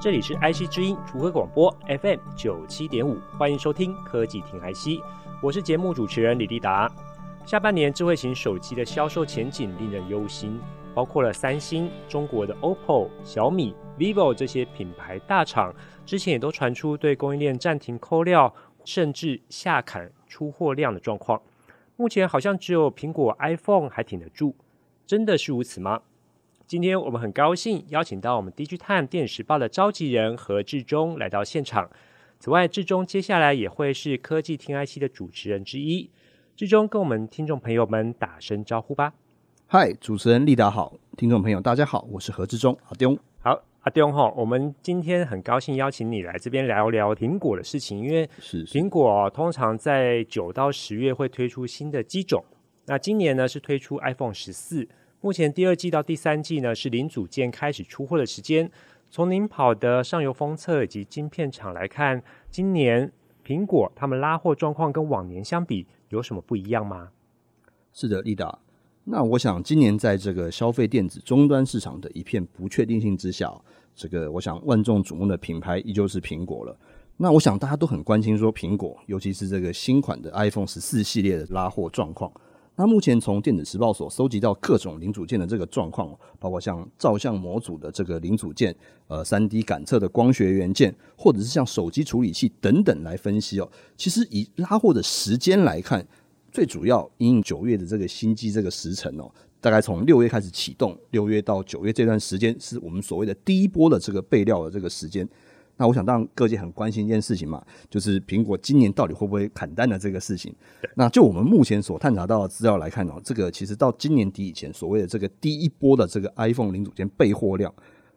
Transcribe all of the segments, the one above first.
这里是 IC 之音竹科广播 FM 九七点五，欢迎收听科技听 IC，我是节目主持人李立达。下半年智慧型手机的销售前景令人忧心，包括了三星、中国的 OPPO、小米、vivo 这些品牌大厂，之前也都传出对供应链暂停扣料，甚至下砍出货量的状况。目前好像只有苹果 iPhone 还挺得住，真的是如此吗？今天我们很高兴邀请到我们 DigiTimes 电子时报的召集人何志忠来到现场。此外，志忠接下来也会是科技听 IC 的主持人之一。志忠跟我们听众朋友们打声招呼吧。嗨，主持人立达好，听众朋友大家好，我是何志忠阿丢。好，阿丢哈，我们今天很高兴邀请你来这边聊聊苹果的事情，因为是苹果通常在九到十月会推出新的机种，那今年呢是推出 iPhone 十四，目前第二季到第三季呢是零组件开始出货的时间。从您跑的上游封测以及晶片厂来看，今年苹果他们拉货状况跟往年相比，有什么不一样吗？是的，立达。那我想，今年在这个消费电子终端市场的一片不确定性之下，这个我想万众瞩目的品牌依旧是苹果了。那我想大家都很关心说，苹果尤其是这个新款的 iPhone 十四系列的拉货状况。那目前从电子时报所收集到各种零组件的这个状况，包括像照相模组的这个零组件，呃，三 D 感测的光学元件，或者是像手机处理器等等来分析哦。其实以拉货的时间来看，最主要因九月的这个新机这个时程哦，大概从六月开始启动，六月到九月这段时间是我们所谓的第一波的这个备料的这个时间。那我想，当然各界很关心一件事情嘛，就是苹果今年到底会不会砍单的这个事情。那就我们目前所探查到的资料来看哦，这个其实到今年底以前，所谓的这个第一波的这个 iPhone 零组件备货量，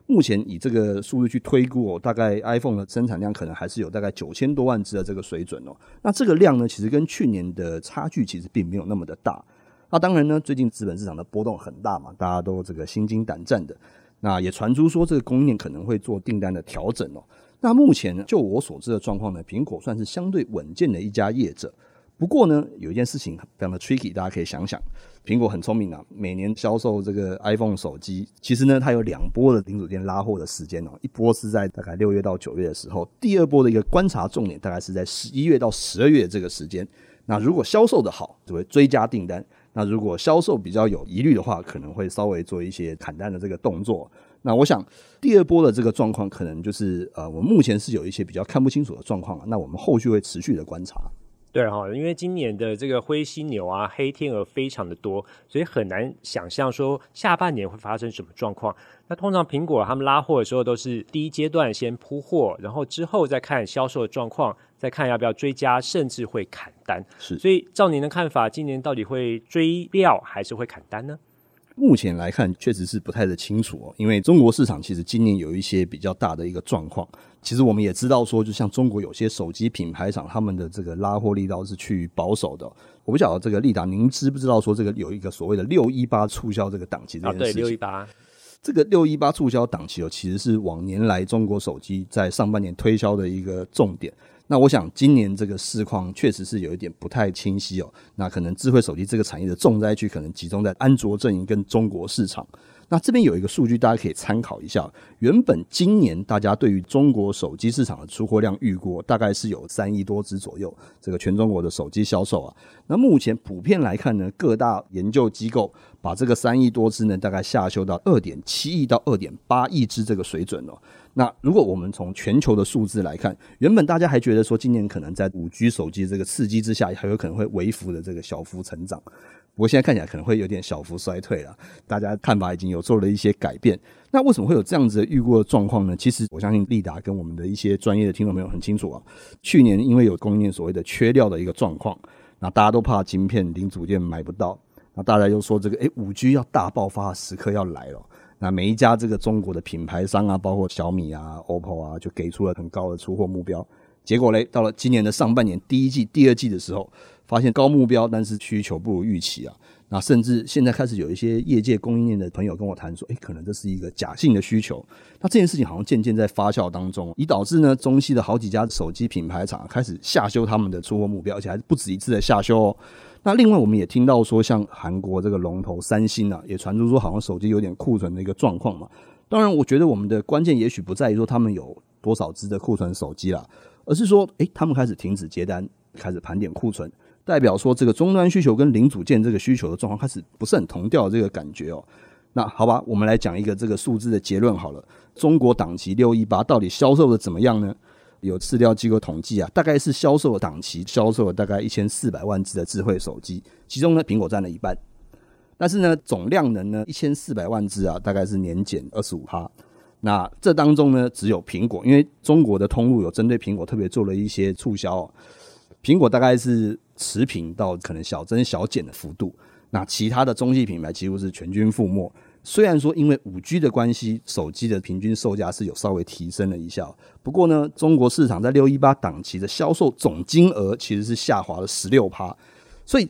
目前以这个数据去推估哦，大概 iPhone 的生产量可能还是有大概九千多万只的这个水准哦。那这个量呢，其实跟去年的差距其实并没有那么的大。那当然呢，最近资本市场的波动很大嘛，大家都这个心惊胆战的。那也传出说，这个供应链可能会做订单的调整哦。那目前呢，就我所知的状况呢，苹果算是相对稳健的一家业者。不过呢，有一件事情非常的 tricky，大家可以想想，苹果很聪明啊，每年销售这个 iPhone 手机，其实呢，它有两波的零组件拉货的时间哦，一波是在大概六月到九月的时候，第二波的一个观察重点大概是在十一月到十二月这个时间。那如果销售的好，就会追加订单；那如果销售比较有疑虑的话，可能会稍微做一些砍单的这个动作。那我想，第二波的这个状况，可能就是呃，我们目前是有一些比较看不清楚的状况啊。那我们后续会持续的观察。对哈，因为今年的这个灰犀牛啊、黑天鹅非常的多，所以很难想象说下半年会发生什么状况。那通常苹果他们拉货的时候，都是第一阶段先铺货，然后之后再看销售的状况，再看要不要追加，甚至会砍单。是，所以照您的看法，今年到底会追料还是会砍单呢？目前来看，确实是不太的清楚哦。因为中国市场其实今年有一些比较大的一个状况。其实我们也知道说，就像中国有些手机品牌厂，他们的这个拉货力道是趋于保守的。我不晓得这个利达，您知不知道说这个有一个所谓的六一八促销这个档期这件事情？啊，对，六一八。这个六一八促销档期哦，其实是往年来中国手机在上半年推销的一个重点。那我想今年这个市况确实是有一点不太清晰哦。那可能智慧手机这个产业的重灾区可能集中在安卓阵营跟中国市场。那这边有一个数据，大家可以参考一下。原本今年大家对于中国手机市场的出货量预估大概是有三亿多只左右，这个全中国的手机销售啊。那目前普遍来看呢，各大研究机构把这个三亿多只呢，大概下修到二点七亿到二点八亿只这个水准哦。那如果我们从全球的数字来看，原本大家还觉得说今年可能在五 G 手机这个刺激之下，还有可能会微幅的这个小幅成长。不过现在看起来可能会有点小幅衰退了，大家看法已经有做了一些改变。那为什么会有这样子的预估的状况呢？其实我相信立达跟我们的一些专业的听众朋友很清楚啊。去年因为有供应链所谓的缺料的一个状况，那大家都怕晶片零组件买不到，那大家又说这个诶五 G 要大爆发时刻要来了。那每一家这个中国的品牌商啊，包括小米啊、OPPO 啊，就给出了很高的出货目标。结果嘞，到了今年的上半年第一季、第二季的时候。发现高目标，但是需求不如预期啊。那甚至现在开始有一些业界供应链的朋友跟我谈说，诶，可能这是一个假性的需求。那这件事情好像渐渐在发酵当中，以导致呢中西的好几家手机品牌厂开始下修他们的出货目标，而且还不止一次的下修哦。那另外我们也听到说，像韩国这个龙头三星啊，也传出说好像手机有点库存的一个状况嘛。当然，我觉得我们的关键也许不在于说他们有多少只的库存手机啦，而是说，诶，他们开始停止接单，开始盘点库存。代表说，这个终端需求跟零组件这个需求的状况开始不是很同调，这个感觉哦。那好吧，我们来讲一个这个数字的结论好了。中国档期六一八到底销售的怎么样呢？有市调机构统计啊，大概是销售档期销售了大概一千四百万只的智慧手机，其中呢苹果占了一半。但是呢总量能呢一千四百万只啊，大概是年减二十五趴。那这当中呢只有苹果，因为中国的通路有针对苹果特别做了一些促销哦。苹果大概是持平到可能小增小减的幅度，那其他的中系品牌几乎是全军覆没。虽然说因为五 G 的关系，手机的平均售价是有稍微提升了一下，不过呢，中国市场在六一八档期的销售总金额其实是下滑了十六趴。所以，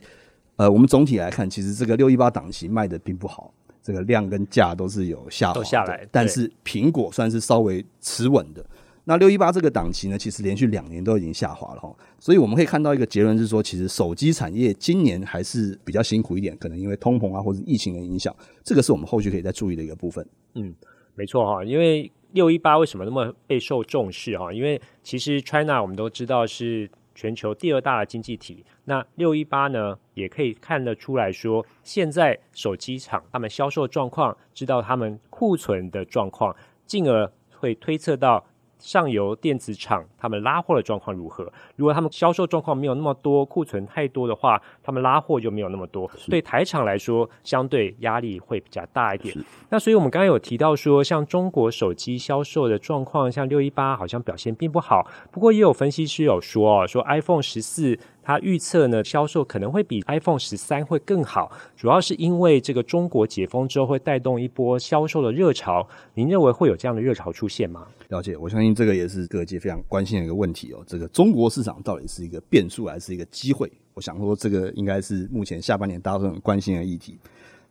呃，我们总体来看，其实这个六一八档期卖的并不好，这个量跟价都是有下滑的下来，但是苹果算是稍微持稳的。那六一八这个档期呢，其实连续两年都已经下滑了哈，所以我们可以看到一个结论是说，其实手机产业今年还是比较辛苦一点，可能因为通膨啊或者疫情的影响，这个是我们后续可以再注意的一个部分。嗯，没错哈，因为六一八为什么那么备受重视哈？因为其实 China 我们都知道是全球第二大的经济体，那六一八呢也可以看得出来说，现在手机厂他们销售状况，知道他们库存的状况，进而会推测到。上游电子厂他们拉货的状况如何？如果他们销售状况没有那么多，库存太多的话，他们拉货就没有那么多。对台厂来说，相对压力会比较大一点。那所以我们刚刚有提到说，像中国手机销售的状况，像六一八好像表现并不好。不过也有分析师有说哦，说 iPhone 十四。他预测呢，销售可能会比 iPhone 十三会更好，主要是因为这个中国解封之后会带动一波销售的热潮。您认为会有这样的热潮出现吗？了解，我相信这个也是各界非常关心的一个问题哦。这个中国市场到底是一个变数还是一个机会？我想说，这个应该是目前下半年大家都很关心的议题。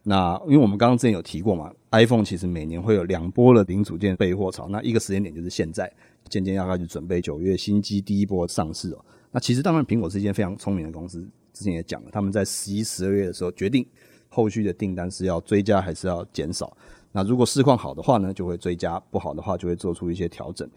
那因为我们刚刚之前有提过嘛，iPhone 其实每年会有两波的零组件备货潮，那一个时间点就是现在，渐渐要开始准备九月新机第一波上市哦。那其实当然，苹果是一间非常聪明的公司。之前也讲了，他们在十一、十二月的时候决定后续的订单是要追加还是要减少。那如果市况好的话呢，就会追加；不好的话，就会做出一些调整。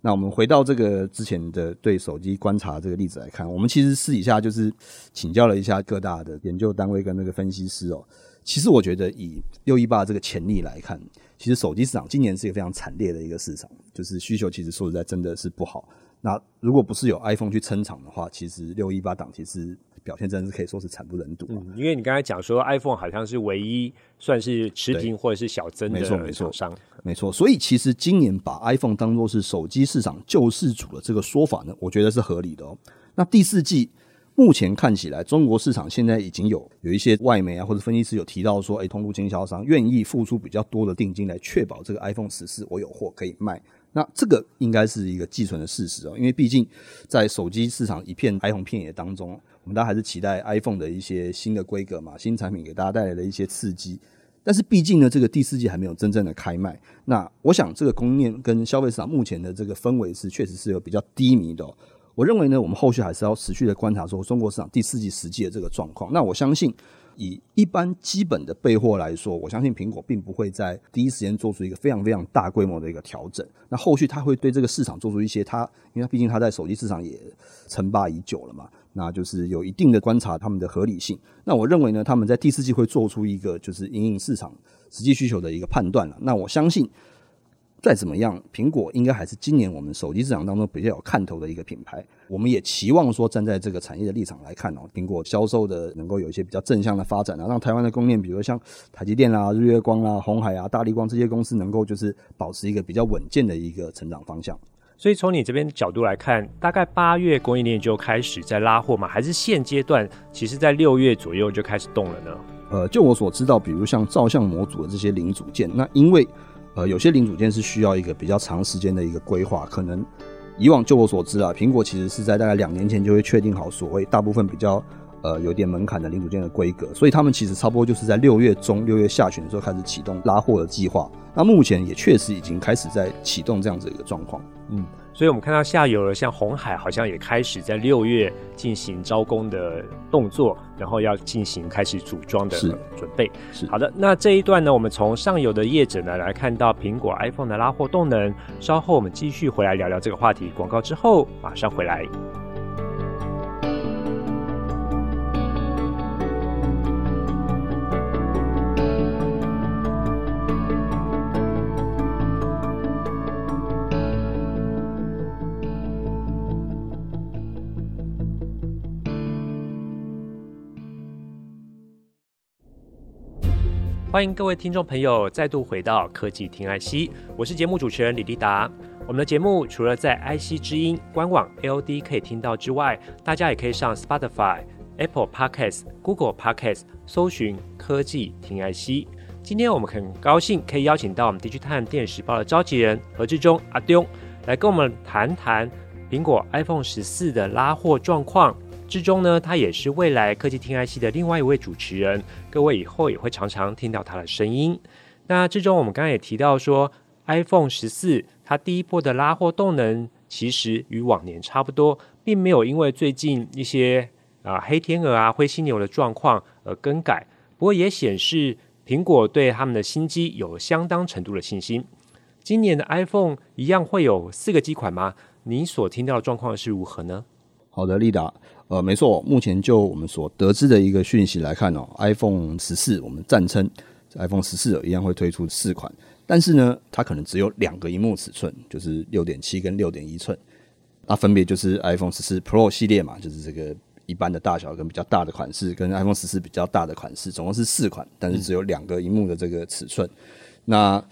那我们回到这个之前的对手机观察这个例子来看，我们其实私底下就是请教了一下各大的研究单位跟那个分析师哦。其实我觉得以六一八这个潜力来看，其实手机市场今年是一个非常惨烈的一个市场，就是需求其实说实在真的是不好。那如果不是有 iPhone 去撑场的话，其实六一八档其实表现真的是可以说是惨不忍睹。嗯，因为你刚才讲说 iPhone 好像是唯一算是持平或者是小增的厂商，没错没错，没错。所以其实今年把 iPhone 当做是手机市场救世主的这个说法呢，我觉得是合理的哦。那第四季目前看起来，中国市场现在已经有有一些外媒啊或者分析师有提到说，哎，通路经销商愿意付出比较多的定金来确保这个 iPhone 十四我有货可以卖。那这个应该是一个既存的事实哦，因为毕竟在手机市场一片哀鸿遍野当中，我们大家还是期待 iPhone 的一些新的规格嘛，新产品给大家带来的一些刺激。但是毕竟呢，这个第四季还没有真正的开卖。那我想这个供应链跟消费市场目前的这个氛围是确实是有比较低迷的。我认为呢，我们后续还是要持续的观察说中国市场第四季实际的这个状况。那我相信。以一般基本的备货来说，我相信苹果并不会在第一时间做出一个非常非常大规模的一个调整。那后续它会对这个市场做出一些它，因为它毕竟它在手机市场也称霸已久了嘛，那就是有一定的观察他们的合理性。那我认为呢，他们在第四季会做出一个就是因应市场实际需求的一个判断了。那我相信。再怎么样，苹果应该还是今年我们手机市场当中比较有看头的一个品牌。我们也期望说，站在这个产业的立场来看哦，苹果销售的能够有一些比较正向的发展啊，让台湾的供应链，比如像台积电啦、啊、日月光啦、啊、红海啊、大立光这些公司，能够就是保持一个比较稳健的一个成长方向。所以从你这边角度来看，大概八月供应链就开始在拉货嘛？还是现阶段其实在六月左右就开始动了呢？呃，就我所知道，比如像照相模组的这些零组件，那因为呃，有些零组件是需要一个比较长时间的一个规划，可能以往就我所知啊，苹果其实是在大概两年前就会确定好所谓大部分比较呃有点门槛的零组件的规格，所以他们其实差不多就是在六月中、六月下旬的时候开始启动拉货的计划。那目前也确实已经开始在启动这样子一个状况。嗯。所以，我们看到下游了，像红海好像也开始在六月进行招工的动作，然后要进行开始组装的准备。是好的。那这一段呢，我们从上游的业者呢来看到苹果 iPhone 的拉货动能。稍后我们继续回来聊聊这个话题。广告之后马上回来。欢迎各位听众朋友再度回到科技听 IC，我是节目主持人李立达。我们的节目除了在 IC 之音官网 AOD 可以听到之外，大家也可以上 Spotify、Apple Podcasts、Google Podcasts 搜寻科技听 IC。今天我们很高兴可以邀请到我们 DigiTime 电子时报的召集人何志忠阿丢来跟我们谈谈苹果 iPhone 十四的拉货状况。之中呢，他也是未来科技听 IC 的另外一位主持人，各位以后也会常常听到他的声音。那之中我们刚刚也提到说，iPhone 十四它第一波的拉货动能其实与往年差不多，并没有因为最近一些啊黑天鹅啊灰犀牛的状况而更改。不过也显示苹果对他们的新机有相当程度的信心。今年的 iPhone 一样会有四个机款吗？你所听到的状况是如何呢？好的，丽达。呃，没错，目前就我们所得知的一个讯息来看哦，iPhone 十四我们暂称 iPhone 十四一样会推出四款，但是呢，它可能只有两个荧幕尺寸，就是六点七跟六点一寸，那分别就是 iPhone 十四 Pro 系列嘛，就是这个一般的大小跟比较大的款式，跟 iPhone 十四比较大的款式，总共是四款，但是只有两个荧幕的这个尺寸，那。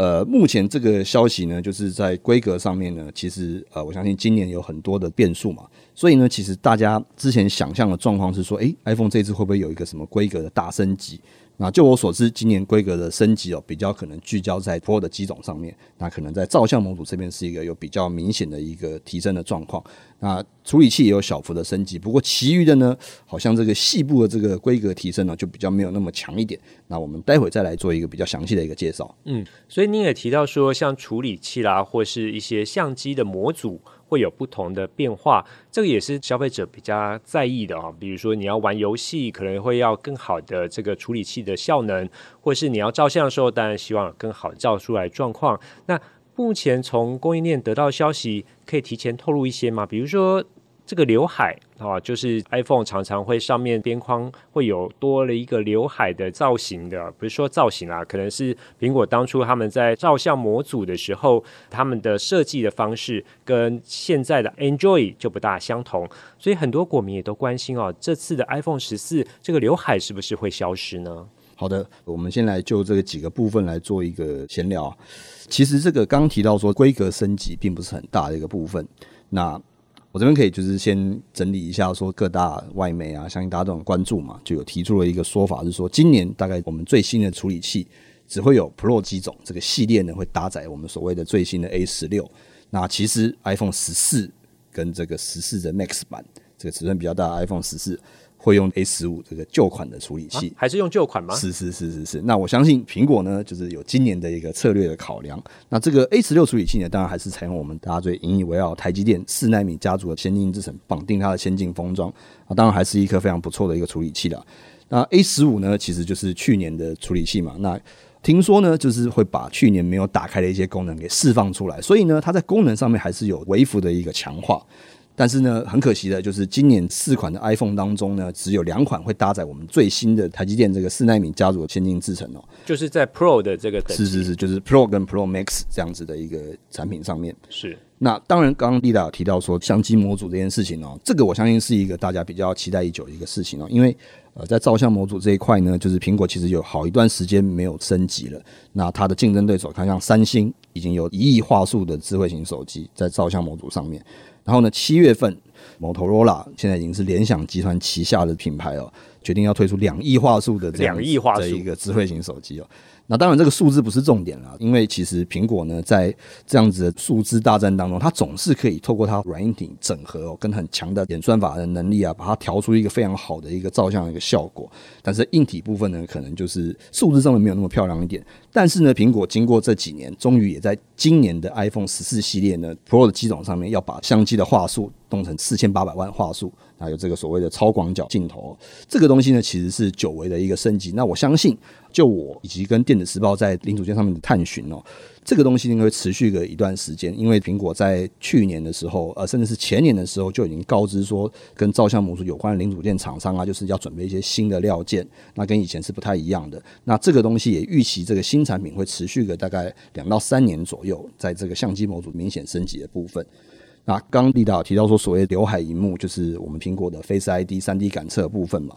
呃，目前这个消息呢，就是在规格上面呢，其实呃，我相信今年有很多的变数嘛，所以呢，其实大家之前想象的状况是说，诶，iPhone 这次会不会有一个什么规格的大升级？那就我所知，今年规格的升级哦，比较可能聚焦在 Pro 的机种上面。那可能在照相模组这边是一个有比较明显的一个提升的状况。那处理器也有小幅的升级，不过其余的呢，好像这个细部的这个规格提升呢，就比较没有那么强一点。那我们待会再来做一个比较详细的一个介绍。嗯，所以您也提到说，像处理器啦，或是一些相机的模组。会有不同的变化，这个也是消费者比较在意的啊。比如说，你要玩游戏，可能会要更好的这个处理器的效能，或是你要照相的时候，当然希望更好照出来状况。那目前从供应链得到消息，可以提前透露一些吗？比如说。这个刘海啊，就是 iPhone 常常会上面边框会有多了一个刘海的造型的，不是说造型啊，可能是苹果当初他们在照相模组的时候，他们的设计的方式跟现在的 Android 就不大相同，所以很多果民也都关心哦，这次的 iPhone 十四这个刘海是不是会消失呢？好的，我们先来就这个几个部分来做一个闲聊。其实这个刚提到说规格升级并不是很大的一个部分，那。我这边可以就是先整理一下，说各大外媒啊，相信大家都很关注嘛，就有提出了一个说法，是说今年大概我们最新的处理器只会有 Pro 机种这个系列呢，会搭载我们所谓的最新的 A 十六。那其实 iPhone 十四跟这个十四的 Max 版，这个尺寸比较大 iPhone 十四。会用 A 十五这个旧款的处理器，啊，还是用旧款吗？是是是是是。那我相信苹果呢，就是有今年的一个策略的考量。那这个 A 十六处理器呢，当然还是采用我们大家最引以为傲台积电四纳米家族的先进制程，绑定它的先进封装啊，当然还是一颗非常不错的一个处理器了。那 A 十五呢，其实就是去年的处理器嘛。那听说呢，就是会把去年没有打开的一些功能给释放出来，所以呢，它在功能上面还是有微幅的一个强化。但是呢，很可惜的就是今年四款的 iPhone 当中呢，只有两款会搭载我们最新的台积电这个四纳米家族的先进制程哦。就是在 Pro 的这个等级。是是是，就是 Pro 跟 Pro Max 这样子的一个产品上面。是。那当然，刚刚丽达有提到说相机模组这件事情哦，这个我相信是一个大家比较期待已久的一个事情哦，因为呃，在照相模组这一块呢，就是苹果其实有好一段时间没有升级了。那它的竞争对手，看像三星已经有一亿画素的智慧型手机在照相模组上面。然后呢，七月份 Motorola 现在已经是联想集团旗下的品牌哦，决定要推出两亿画素的这样两亿画素的一个智慧型手机哦。那当然，这个数字不是重点啦，因为其实苹果呢，在这样子的数字大战当中，它总是可以透过它软硬体整合哦，跟很强的演算法的能力啊，把它调出一个非常好的一个照相的一个效果。但是硬体部分呢，可能就是数字上面没有那么漂亮一点。但是呢，苹果经过这几年，终于也在今年的 iPhone 十四系列呢 Pro 的机种上面，要把相机的画素弄成四千八百万画素，还有这个所谓的超广角镜头，这个东西呢，其实是久违的一个升级。那我相信。就我以及跟电子时报在零组件上面的探寻哦，这个东西应该会持续个一段时间，因为苹果在去年的时候，呃，甚至是前年的时候就已经告知说，跟照相模组有关的零组件厂商啊，就是要准备一些新的料件，那跟以前是不太一样的。那这个东西也预期这个新产品会持续个大概两到三年左右，在这个相机模组明显升级的部分。那刚刚丽达有提到说，所谓刘海萤幕就是我们苹果的 Face ID 三 D 感测部分嘛。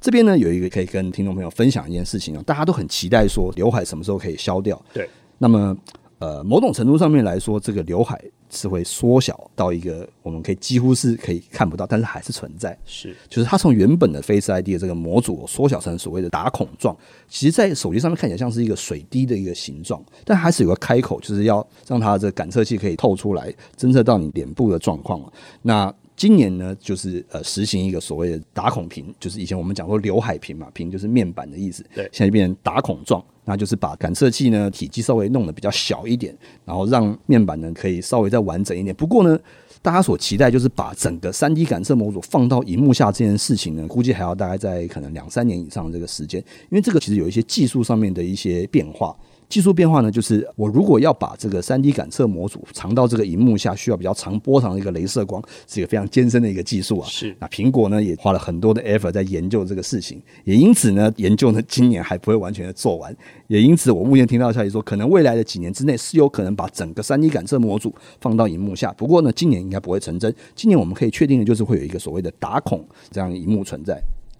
这边呢，有一个可以跟听众朋友分享一件事情啊，大家都很期待说刘海什么时候可以消掉。对，那么呃，某种程度上面来说，这个刘海是会缩小到一个我们可以几乎是可以看不到，但是还是存在。是，就是它从原本的 Face ID 的这个模组缩小成所谓的打孔状，其实，在手机上面看起来像是一个水滴的一个形状，但还是有个开口，就是要让它的这个感测器可以透出来，侦测到你脸部的状况。那今年呢，就是呃实行一个所谓的打孔屏，就是以前我们讲说刘海屏嘛，屏就是面板的意思，对，现在变成打孔状，那就是把感测器呢体积稍微弄得比较小一点，然后让面板呢可以稍微再完整一点。不过呢，大家所期待就是把整个三 D 感测模组放到荧幕下这件事情呢，估计还要大概在可能两三年以上的这个时间，因为这个其实有一些技术上面的一些变化。技术变化呢，就是我如果要把这个三 D 感测模组藏到这个荧幕下，需要比较长波长的一个镭射光，是一个非常艰深的一个技术啊。是，那苹果呢也花了很多的 effort 在研究这个事情，也因此呢，研究呢今年还不会完全的做完，也因此我目前听到的消息说，可能未来的几年之内是有可能把整个三 D 感测模组放到荧幕下，不过呢，今年应该不会成真。今年我们可以确定的就是会有一个所谓的打孔这样的荧幕存在。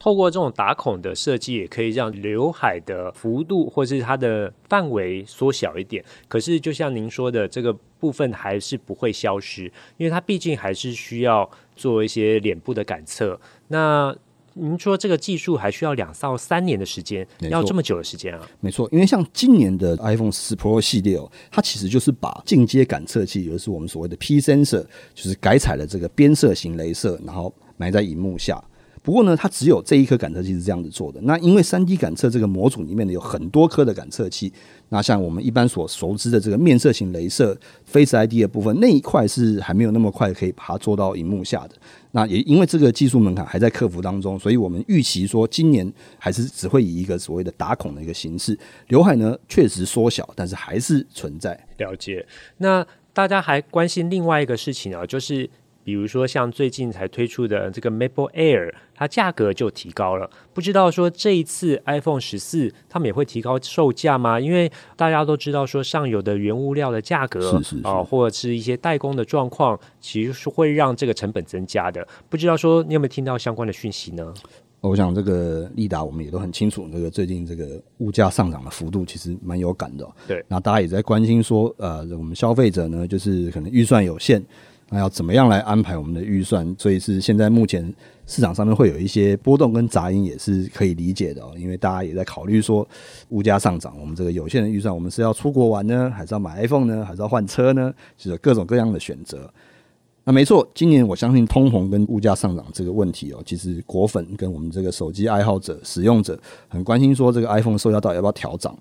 透过这种打孔的设计，也可以让刘海的幅度或是它的范围缩小一点。可是，就像您说的，这个部分还是不会消失，因为它毕竟还是需要做一些脸部的感测。那您说这个技术还需要两到三年的时间，要这么久的时间啊？没错，因为像今年的 iPhone 14 Pro 系列哦，它其实就是把进阶感测器，也就是我们所谓的 P sensor，就是改采了这个边色型镭射，然后埋在荧幕下。不过呢，它只有这一颗感测器是这样子做的。那因为三 D 感测这个模组里面呢，有很多颗的感测器，那像我们一般所熟知的这个面色型镭射 Face ID 的部分，那一块是还没有那么快可以把它做到荧幕下的。那也因为这个技术门槛还在克服当中，所以我们预期说今年还是只会以一个所谓的打孔的一个形式，刘海呢确实缩小，但是还是存在。了解。那大家还关心另外一个事情啊，就是。比如说，像最近才推出的这个 MacBook Air，它价格就提高了。不知道说这一次 iPhone 十四，他们也会提高售价吗？因为大家都知道说上游的原物料的价格啊、呃，或者是一些代工的状况，其实是会让这个成本增加的。不知道说你有没有听到相关的讯息呢？我想这个利达我们也都很清楚，这个最近这个物价上涨的幅度其实蛮有感的。对，那大家也在关心说，呃，我们消费者呢，就是可能预算有限。那要怎么样来安排我们的预算？所以是现在目前市场上面会有一些波动跟杂音，也是可以理解的哦。因为大家也在考虑说，物价上涨，我们这个有限的预算，我们是要出国玩呢，还是要买 iPhone 呢，还是要换车呢？就是各种各样的选择。那没错，今年我相信通膨跟物价上涨这个问题哦，其实果粉跟我们这个手机爱好者、使用者很关心，说这个 iPhone 售价到底要不要调涨？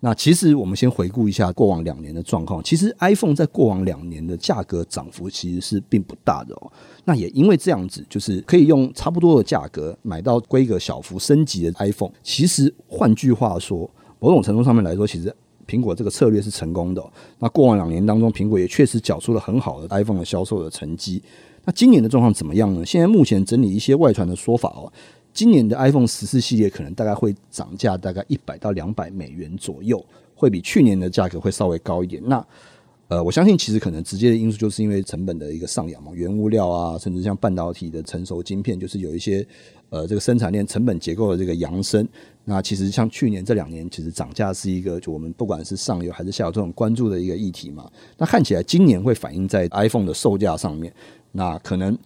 那其实我们先回顾一下过往两年的状况。其实 iPhone 在过往两年的价格涨幅其实是并不大的哦。那也因为这样子，就是可以用差不多的价格买到规格小幅升级的 iPhone。其实换句话说，某种程度上面来说，其实苹果这个策略是成功的。那过往两年当中，苹果也确实缴出了很好的 iPhone 的销售的成绩。那今年的状况怎么样呢？现在目前整理一些外传的说法哦。今年的 iPhone 十四系列可能大概会涨价大概一百到两百美元左右，会比去年的价格会稍微高一点。那呃，我相信其实可能直接的因素就是因为成本的一个上扬嘛，原物料啊，甚至像半导体的成熟晶片，就是有一些呃这个生产链成本结构的这个扬升。那其实像去年这两年，其实涨价是一个就我们不管是上游还是下游这种关注的一个议题嘛。那看起来今年会反映在 iPhone 的售价上面，那可能。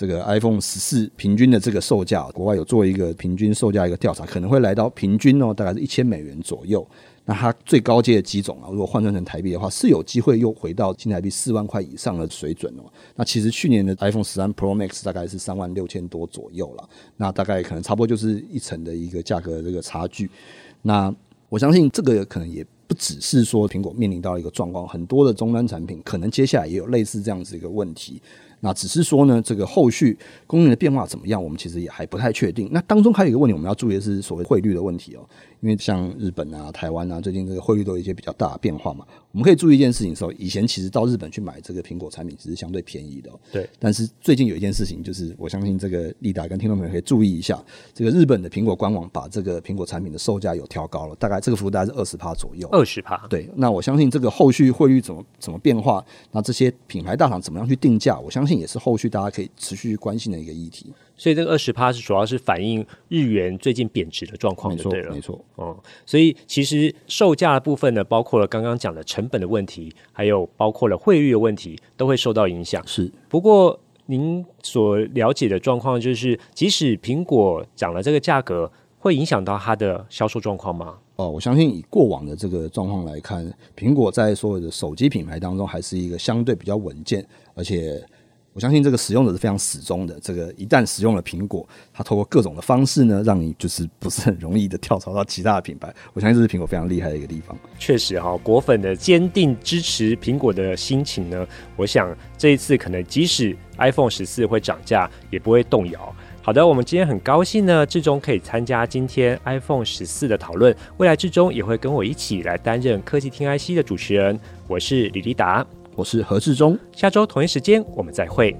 这个 iPhone 十四平均的这个售价，国外有做一个平均售价一个调查，可能会来到平均哦，大概是一千美元左右。那它最高阶的机种啊，如果换算成台币的话，是有机会又回到新台币四万块以上的水准哦。那其实去年的 iPhone 十三 Pro Max 大概是三万六千多左右了，那大概可能差不多就是一成的一个价格的这个差距。那我相信这个可能也不只是说苹果面临到一个状况，很多的终端产品可能接下来也有类似这样子一个问题。那只是说呢，这个后续供应的变化怎么样，我们其实也还不太确定。那当中还有一个问题，我们要注意的是所谓汇率的问题哦。因为像日本啊、台湾啊，最近这个汇率都有一些比较大的变化嘛。我们可以注意一件事情的时候，以前其实到日本去买这个苹果产品其实相对便宜的。对。但是最近有一件事情，就是我相信这个利达跟听众朋友可以注意一下，这个日本的苹果官网把这个苹果产品的售价有调高了，大概这个幅度大概是二十趴左右。二十趴。对。那我相信这个后续汇率怎么怎么变化，那这些品牌大厂怎么样去定价，我相信也是后续大家可以持续关心的一个议题。所以这个二十趴是主要是反映日元最近贬值的状况，就对了。没错，哦、嗯，所以其实售价的部分呢，包括了刚刚讲的成本的问题，还有包括了汇率的问题，都会受到影响。是。不过您所了解的状况就是，即使苹果涨了这个价格，会影响到它的销售状况吗？哦，我相信以过往的这个状况来看，苹果在所有的手机品牌当中，还是一个相对比较稳健，而且。我相信这个使用者是非常始终的。这个一旦使用了苹果，它透过各种的方式呢，让你就是不是很容易的跳槽到其他的品牌。我相信这是苹果非常厉害的一个地方。确实哈、果粉的坚定支持苹果的心情呢，我想这一次可能即使 iPhone 十四会涨价，也不会动摇。好的，我们今天很高兴呢，志忠可以参加今天 iPhone 十四的讨论。未来志忠也会跟我一起来担任科技听 IC 的主持人。我是李立达。我是何志忠，下周同一时间我们再会。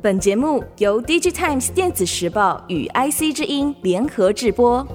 本节目由 DigiTimes 电子时报与 IC 之音联合制播。